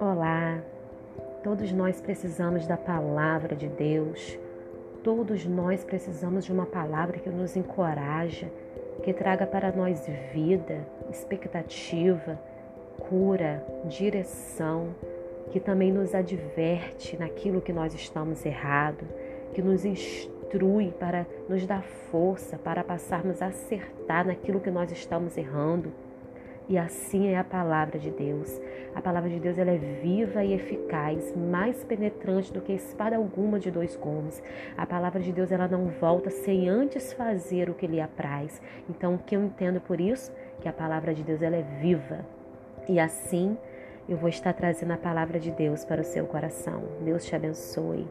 Olá, todos nós precisamos da palavra de Deus, todos nós precisamos de uma palavra que nos encoraja, que traga para nós vida, expectativa, cura, direção, que também nos adverte naquilo que nós estamos errado, que nos instrui para nos dar força para passarmos a acertar naquilo que nós estamos errando. E assim é a palavra de Deus. A palavra de Deus ela é viva e eficaz, mais penetrante do que espada alguma de dois gumes. A palavra de Deus ela não volta sem antes fazer o que lhe apraz. Então, o que eu entendo por isso? Que a palavra de Deus ela é viva. E assim eu vou estar trazendo a palavra de Deus para o seu coração. Deus te abençoe.